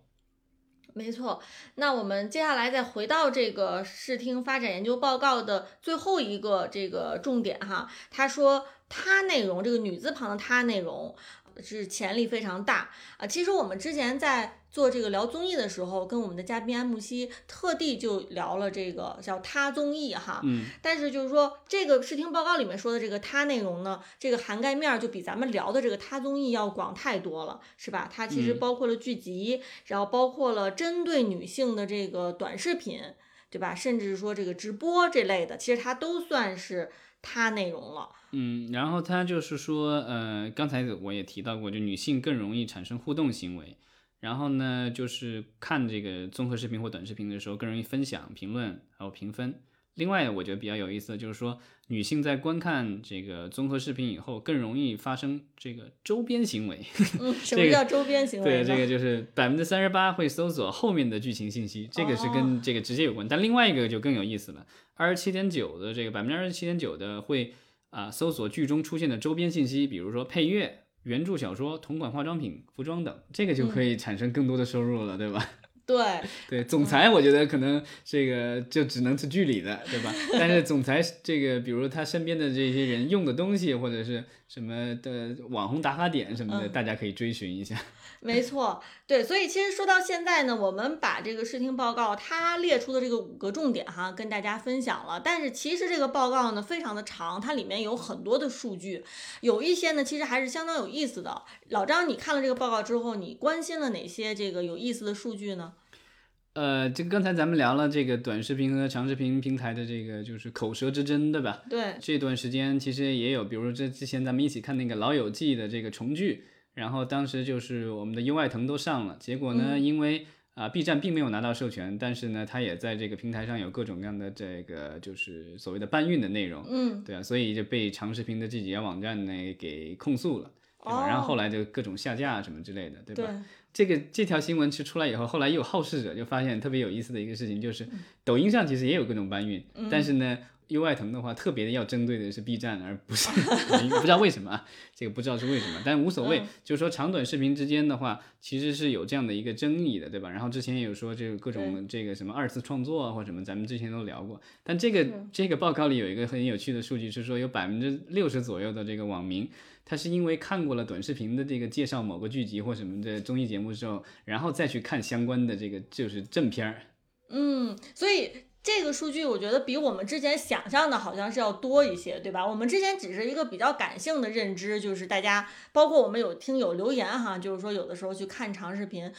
没错，那我们接下来再回到这个视听发展研究报告的最后一个这个重点哈，他说他内容这个女字旁的他内容。是潜力非常大啊！其实我们之前在做这个聊综艺的时候，跟我们的嘉宾安慕希特地就聊了这个叫他综艺哈。嗯。但是就是说，这个视听报告里面说的这个他内容呢，这个涵盖面就比咱们聊的这个他综艺要广太多了，是吧？它其实包括了剧集，然后包括了针对女性的这个短视频，对吧？甚至说这个直播这类的，其实它都算是。他内容了。嗯，然后他就是说，呃，刚才我也提到过，就女性更容易产生互动行为。然后呢，就是看这个综合视频或短视频的时候，更容易分享、评论还有评分。另外，我觉得比较有意思的就是说，女性在观看这个综合视频以后，更容易发生这个周边行为。嗯，什么叫周边行为？对，这个就是百分之三十八会搜索后面的剧情信息，这个是跟这个直接有关。但另外一个就更有意思了，二十七点九的这个百分之二十七点九的会啊搜索剧中出现的周边信息，比如说配乐。原著小说、同款化妆品、服装等，这个就可以产生更多的收入了，对吧？对 对，总裁我觉得可能这个就只能是剧里的，对吧？但是总裁这个，比如他身边的这些人用的东西，或者是什么的网红打卡点什么的，大家可以追寻一下。没错，对，所以其实说到现在呢，我们把这个视听报告它列出的这个五个重点哈，跟大家分享了。但是其实这个报告呢非常的长，它里面有很多的数据，有一些呢其实还是相当有意思的。老张，你看了这个报告之后，你关心了哪些这个有意思的数据呢？呃，这个刚才咱们聊了这个短视频和长视频平台的这个就是口舌之争，对吧？对。这段时间其实也有，比如说这之前咱们一起看那个《老友记》的这个重聚。然后当时就是我们的优爱腾都上了，结果呢，因为啊 B 站并没有拿到授权，但是呢，它也在这个平台上有各种各样的这个就是所谓的搬运的内容，嗯，对啊，所以就被长视频的这几家网站呢给控诉了，对吧？然后后来就各种下架什么之类的，对吧？这个这条新闻其实出来以后，后来又有好事者就发现特别有意思的一个事情，就是抖音上其实也有各种搬运，但是呢。优爱腾的话，特别的要针对的是 B 站，而不是 不知道为什么啊，这个不知道是为什么，但无所谓。就是说长短视频之间的话，其实是有这样的一个争议的，对吧？然后之前也有说这个各种这个什么二次创作啊或什么，咱们之前都聊过。但这个这个报告里有一个很有趣的数据，是说有百分之六十左右的这个网民，他是因为看过了短视频的这个介绍某个剧集或什么的综艺节目之后，然后再去看相关的这个就是正片儿。嗯，所以。这个数据我觉得比我们之前想象的好像是要多一些，对吧？我们之前只是一个比较感性的认知，就是大家包括我们有听友留言哈，就是说有的时候去看长视频，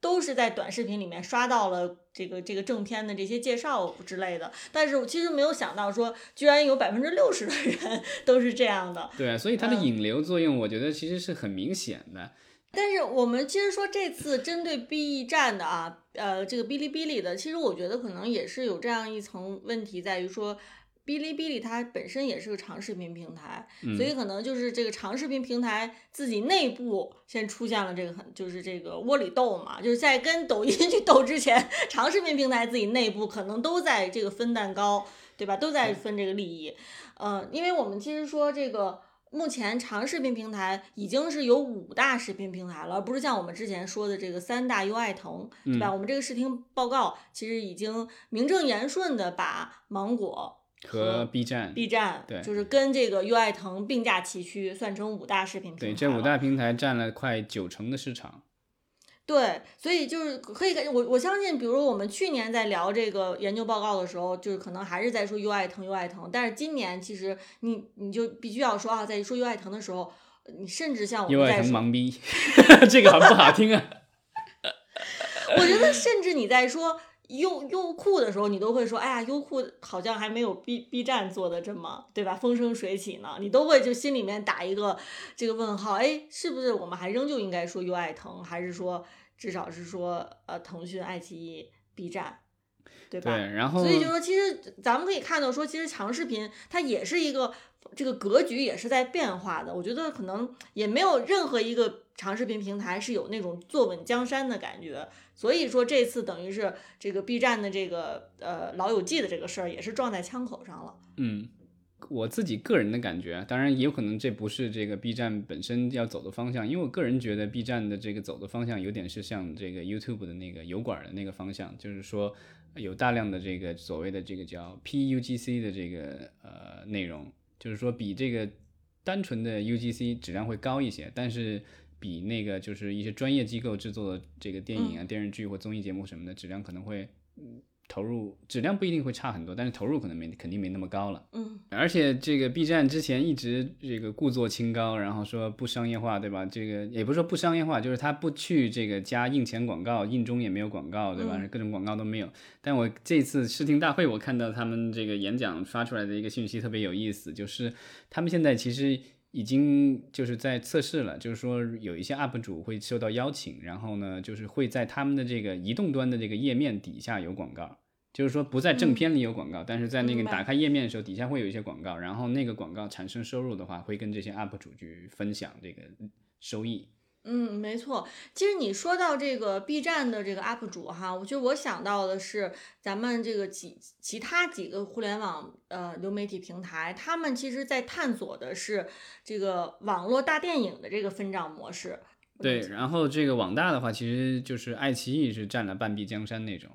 都是在短视频里面刷到了这个这个正片的这些介绍之类的。但是我其实没有想到说，居然有百分之六十的人 都是这样的。对，所以它的引流作用，我觉得其实是很明显的。但是我们其实说这次针对 B 站的啊，呃，这个哔哩哔哩的，其实我觉得可能也是有这样一层问题，在于说哔哩哔哩它本身也是个长视频平台，所以可能就是这个长视频平台自己内部先出现了这个很就是这个窝里斗嘛，就是在跟抖音去斗之前，长视频平台自己内部可能都在这个分蛋糕，对吧？都在分这个利益，嗯，因为我们其实说这个。目前长视频平台已经是有五大视频平台了，而不是像我们之前说的这个三大优爱腾，对吧？我们这个视听报告其实已经名正言顺的把芒果和 B 站，B 站对，就是跟这个优爱腾并驾齐驱，算成五大视频平台。对，这五大平台占了快九成的市场。对，所以就是可以感，我我相信，比如我们去年在聊这个研究报告的时候，就是可能还是在说又爱腾，优爱腾。但是今年其实你你就必须要说啊，在说又爱腾的时候，你甚至像我们在说盲逼，这个很不好听啊。我觉得，甚至你在说优优酷的时候，你都会说，哎呀，优酷好像还没有 B B 站做的这么对吧？风生水起呢，你都会就心里面打一个这个问号，哎，是不是我们还仍旧应该说优爱腾，还是说？至少是说，呃，腾讯、爱奇艺、B 站，对吧？对，然后所以就说，其实咱们可以看到，说其实长视频它也是一个这个格局也是在变化的。我觉得可能也没有任何一个长视频平台是有那种坐稳江山的感觉。所以说这次等于是这个 B 站的这个呃老友记的这个事儿也是撞在枪口上了。嗯。我自己个人的感觉，当然也有可能这不是这个 B 站本身要走的方向，因为我个人觉得 B 站的这个走的方向有点是像这个 YouTube 的那个油管的那个方向，就是说有大量的这个所谓的这个叫 PUGC 的这个呃内容，就是说比这个单纯的 UGC 质量会高一些，但是比那个就是一些专业机构制作的这个电影啊、电视剧或综艺节目什么的质量可能会投入质量不一定会差很多，但是投入可能没肯定没那么高了。嗯，而且这个 B 站之前一直这个故作清高，然后说不商业化，对吧？这个也不是说不商业化，就是他不去这个加印钱广告，印中也没有广告，对吧？各种广告都没有。但我这次视听大会，我看到他们这个演讲发出来的一个信息特别有意思，就是他们现在其实。已经就是在测试了，就是说有一些 UP 主会收到邀请，然后呢，就是会在他们的这个移动端的这个页面底下有广告，就是说不在正片里有广告，但是在那个打开页面的时候，底下会有一些广告，然后那个广告产生收入的话，会跟这些 UP 主去分享这个收益。嗯，没错。其实你说到这个 B 站的这个 UP 主哈，我觉得我想到的是咱们这个几其他几个互联网呃流媒体平台，他们其实在探索的是这个网络大电影的这个分账模式。对，然后这个网大的话，其实就是爱奇艺是占了半壁江山那种。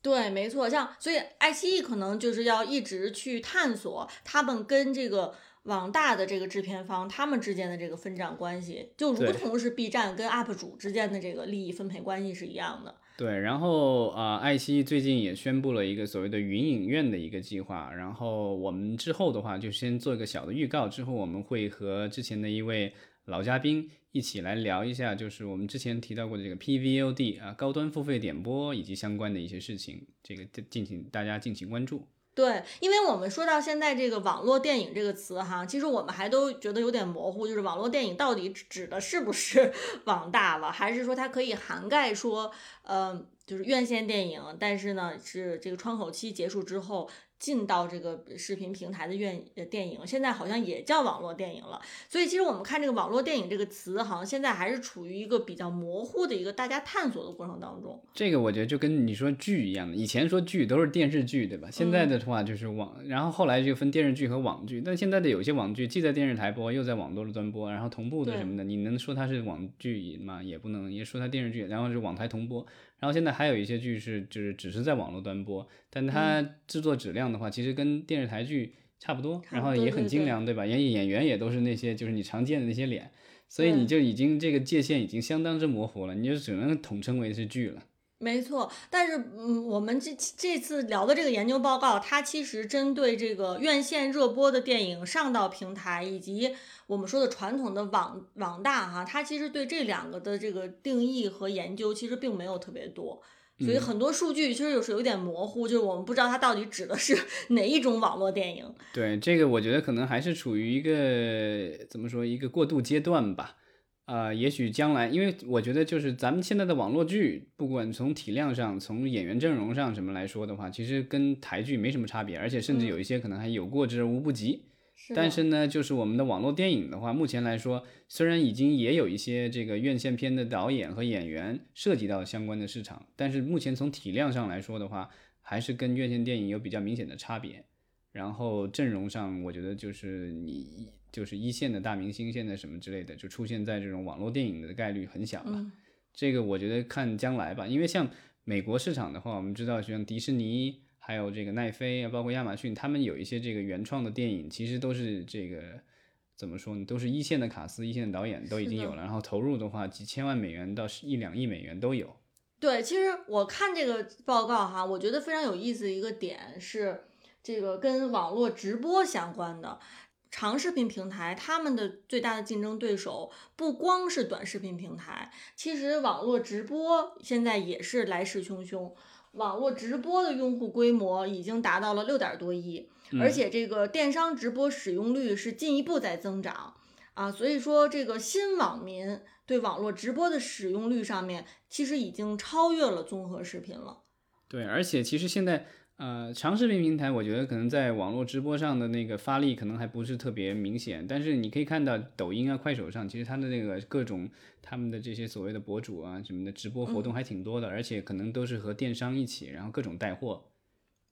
对，没错。像所以爱奇艺可能就是要一直去探索他们跟这个。网大的这个制片方，他们之间的这个分账关系，就如同是 B 站跟 UP 主之间的这个利益分配关系是一样的。对，然后啊，爱奇艺最近也宣布了一个所谓的云影院的一个计划。然后我们之后的话，就先做一个小的预告，之后我们会和之前的一位老嘉宾一起来聊一下，就是我们之前提到过的这个 PVOD 啊，高端付费点播以及相关的一些事情，这个敬请大家敬请关注。对，因为我们说到现在这个网络电影这个词哈，其实我们还都觉得有点模糊，就是网络电影到底指的是不是 网大了，还是说它可以涵盖说，呃，就是院线电影，但是呢是这个窗口期结束之后。进到这个视频平台的院呃电影，现在好像也叫网络电影了。所以其实我们看这个网络电影这个词，好像现在还是处于一个比较模糊的一个大家探索的过程当中。这个我觉得就跟你说剧一样的，以前说剧都是电视剧，对吧？现在的话就是网，然后后来就分电视剧和网剧。但现在的有些网剧既在电视台播，又在网络端播，然后同步的什么的，你能说它是网剧吗？也不能，也说它电视剧，然后是网台同播。然后现在还有一些剧是就是只是在网络端播，但它制作质量的话，其实跟电视台剧差不多，然后也很精良，对吧？演演员也都是那些就是你常见的那些脸，所以你就已经这个界限已经相当之模糊了，你就只能统称为是剧了。没错，但是嗯，我们这这次聊的这个研究报告，它其实针对这个院线热播的电影上到平台，以及我们说的传统的网网大哈，它其实对这两个的这个定义和研究其实并没有特别多，所以很多数据其实有时有点模糊，就是我们不知道它到底指的是 哪一种网络电影。对，这个我觉得可能还是处于一个怎么说一个过渡阶段吧。啊，也许将来，因为我觉得就是咱们现在的网络剧，不管从体量上、从演员阵容上什么来说的话，其实跟台剧没什么差别，而且甚至有一些可能还有过之而无不及。但是呢，就是我们的网络电影的话，目前来说，虽然已经也有一些这个院线片的导演和演员涉及到相关的市场，但是目前从体量上来说的话，还是跟院线电影有比较明显的差别。然后阵容上，我觉得就是你。就是一线的大明星，现在什么之类的，就出现在这种网络电影的概率很小了。这个我觉得看将来吧，因为像美国市场的话，我们知道像迪士尼，还有这个奈飞啊，包括亚马逊，他们有一些这个原创的电影，其实都是这个怎么说呢？都是一线的卡司、一线的导演都已经有了，然后投入的话，几千万美元到一两亿美元都有。对，其实我看这个报告哈，我觉得非常有意思的一个点是，这个跟网络直播相关的。长视频平台，他们的最大的竞争对手不光是短视频平台，其实网络直播现在也是来势汹汹。网络直播的用户规模已经达到了六点多亿，而且这个电商直播使用率是进一步在增长啊。所以说，这个新网民对网络直播的使用率上面，其实已经超越了综合视频了。对，而且其实现在。呃，长视频平台，我觉得可能在网络直播上的那个发力可能还不是特别明显，但是你可以看到抖音啊、快手上，其实它的那个各种他们的这些所谓的博主啊什么的直播活动还挺多的，而且可能都是和电商一起，然后各种带货。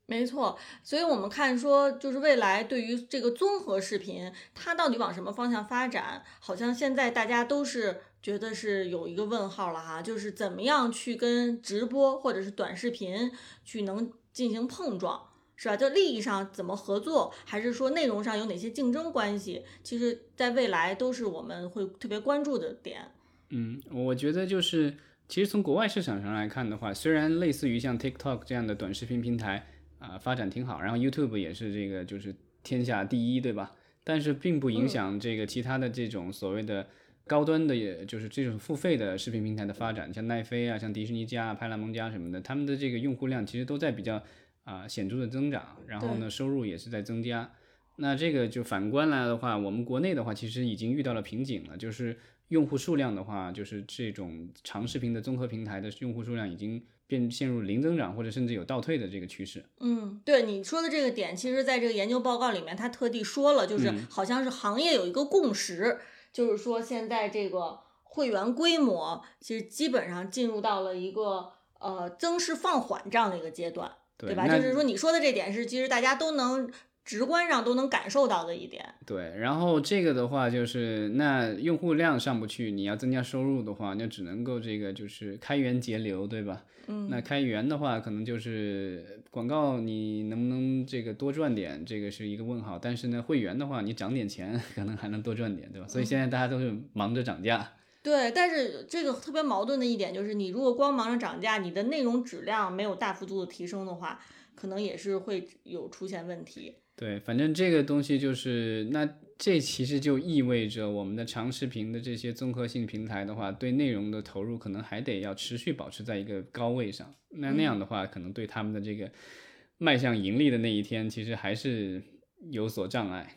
没错，所以我们看说，就是未来对于这个综合视频，它到底往什么方向发展，好像现在大家都是觉得是有一个问号了哈，就是怎么样去跟直播或者是短视频去能。进行碰撞是吧？就利益上怎么合作，还是说内容上有哪些竞争关系？其实，在未来都是我们会特别关注的点。嗯，我觉得就是其实从国外市场上来看的话，虽然类似于像 TikTok 这样的短视频平台啊、发展挺好，然后 YouTube 也是这个就是天下第一，对吧？但是并不影响这个其他的这种所谓的高端的，也就是这种付费的视频平台的发展，像奈飞啊、像迪士尼加、派拉蒙加什么的，他们的这个用户量其实都在比较啊、显著的增长，然后呢收入也是在增加。那这个就反观来的话，我们国内的话其实已经遇到了瓶颈了，就是用户数量的话，就是这种长视频的综合平台的用户数量已经变陷入零增长或者甚至有倒退的这个趋势。嗯，对你说的这个点，其实在这个研究报告里面，他特地说了，就是嗯好像是行业有一个共识，就是说现在这个会员规模其实基本上进入到了一个呃增势放缓这样的一个阶段，吧？对吧就是说你说的这点是其实大家都能直观上都能感受到的一点。对，然后这个的话就是，那用户量上不去，你要增加收入的话，那只能够这个就是开源节流，对吧？嗯，那开源的话，可能就是广告你能不能这个多赚点，这个是一个问号。但是呢，会员的话，你涨点钱，可能还能多赚点，对吧？所以现在大家都是忙着涨价。对，但是这个特别矛盾的一点就是，你如果光忙着涨价，你的内容质量没有大幅度的提升的话，可能也是会有出现问题。对，反正这个东西就是，那这其实就意味着我们的长视频的这些综合性平台的话，对内容的投入可能还得要持续保持在一个高位上。那那样的话，可能对他们的这个迈向盈利的那一天，其实还是有所障碍。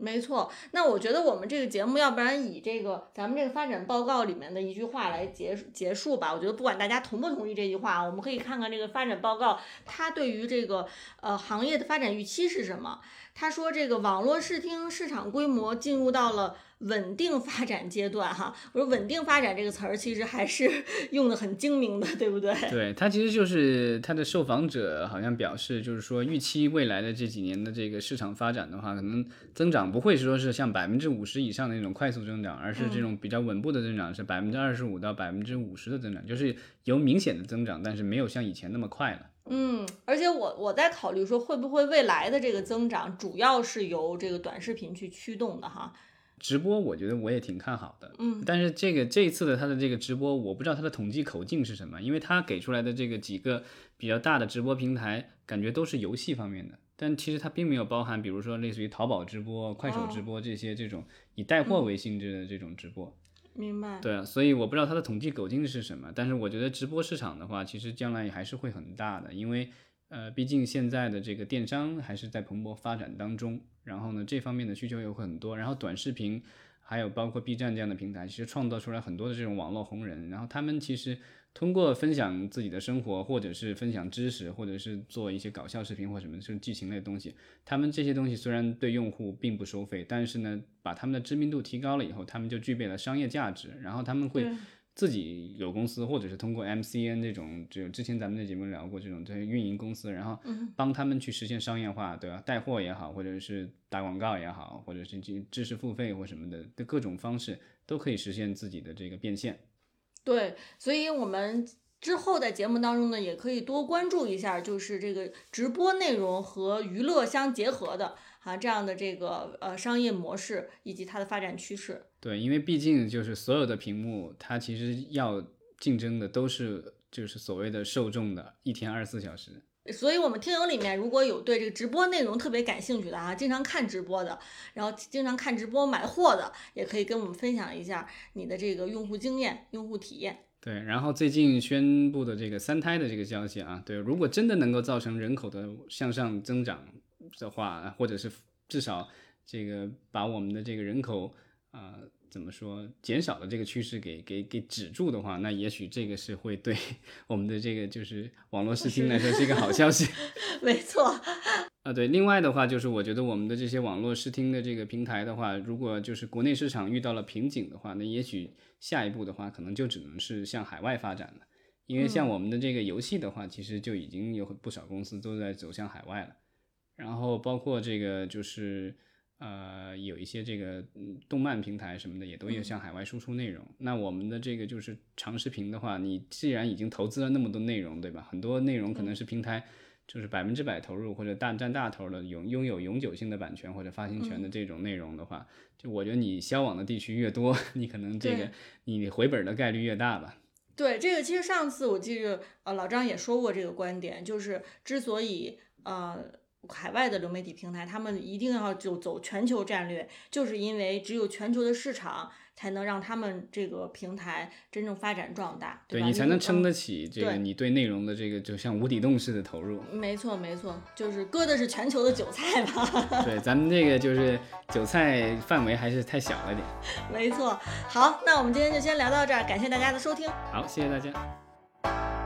没错，那我觉得我们这个节目，要不然以这个咱们这个发展报告里面的一句话来结结束吧。我觉得不管大家同不同意这句话，我们可以看看这个发展报告，它对于这个呃行业的发展预期是什么。他说，这个网络视听市场规模进入到了稳定发展阶段，哈。我说稳定发展这个词儿，其实还是 用的很精明的，对不对？对，它其实就是它的受访者好像表示，就是说预期未来的这几年的这个市场发展的话，可能增长不会说是像百分之五十以上的那种快速增长，而是这种比较稳步的增长，是百分之二十五到百分之五十的增长，就是有明显的增长，但是没有像以前那么快了。嗯，而且我我在考虑说，会不会未来的这个增长主要是由这个短视频去驱动的哈？直播我觉得我也挺看好的，嗯，但是这个这一次的它的这个直播，我不知道它的统计口径是什么，因为它给出来的这个几个比较大的直播平台，感觉都是游戏方面的，但其实它并没有包含，比如说类似于淘宝直播、快手直播这些这种以带货为性质的这种直播。明白。对啊，所以我不知道它的统计口径是什么，但是我觉得直播市场的话，其实将来也还是会很大的，因为呃，毕竟现在的这个电商还是在蓬勃发展当中，然后呢，这方面的需求有很多，然后短视频还有包括 B 站这样的平台，其实创造出来很多的这种网络红人，然后他们其实通过分享自己的生活，或者是分享知识，或者是做一些搞笑视频或什么，就是剧情类的东西，他们这些东西虽然对用户并不收费，但是呢，把他们的知名度提高了以后，他们就具备了商业价值，然后他们会自己有公司，或者是通过 MCN 这种，就之前咱们的节目聊过这种这些运营公司，然后帮他们去实现商业化，对吧？带货也好，或者是打广告也好，或者是这知识付费或什么的的各种方式，都可以实现自己的这个变现。对，所以我们之后在节目当中呢，也可以多关注一下，就是这个直播内容和娱乐相结合的啊这样的这个呃商业模式以及它的发展趋势。对，因为毕竟就是所有的屏幕，它其实要竞争的都是就是所谓的受众的一天二十四小时。所以，我们听友里面如果有对这个直播内容特别感兴趣的啊，经常看直播的，然后经常看直播买货的，也可以跟我们分享一下你的这个用户经验、用户体验。对，然后最近宣布的这个三胎的这个消息啊，对，如果真的能够造成人口的向上增长的话，或者是至少这个把我们的这个人口啊、怎么说减少的这个趋势给给给止住的话，那也许这个是会对 我们的这个就是网络视听来说是一个好消息。没错，啊，对，另外的话就是，我觉得我们的这些网络视听的这个平台的话，如果就是国内市场遇到了瓶颈的话，那也许下一步的话，可能就只能是向海外发展了。因为像我们的这个游戏的话，其实就已经有不少公司都在走向海外了。然后包括这个就是呃，有一些这个嗯动漫平台什么的也都有向海外输出内容。那我们的这个就是长视频的话，你既然已经投资了那么多内容，对吧？很多内容可能是平台。就是百分之百投入或者大占大头的拥拥有永久性的版权或者发行权的这种内容的话，就我觉得你销往的地区越多，你可能这个你回本的概率越大吧。对这个，其实上次我记着，呃，老张也说过这个观点，就是之所以呃海外的流媒体平台他们一定要就走全球战略，就是因为只有全球的市场才能让他们这个平台真正发展壮大，吧？对你才能撑嗯得起这个你对内容的这个就像无底洞似的投入。没错，没错，就是割的是全球的韭菜嘛。对，咱们这个就是韭菜范围还是太小了点。没错。好，那我们今天就先聊到这儿，感谢大家的收听。好，谢谢大家。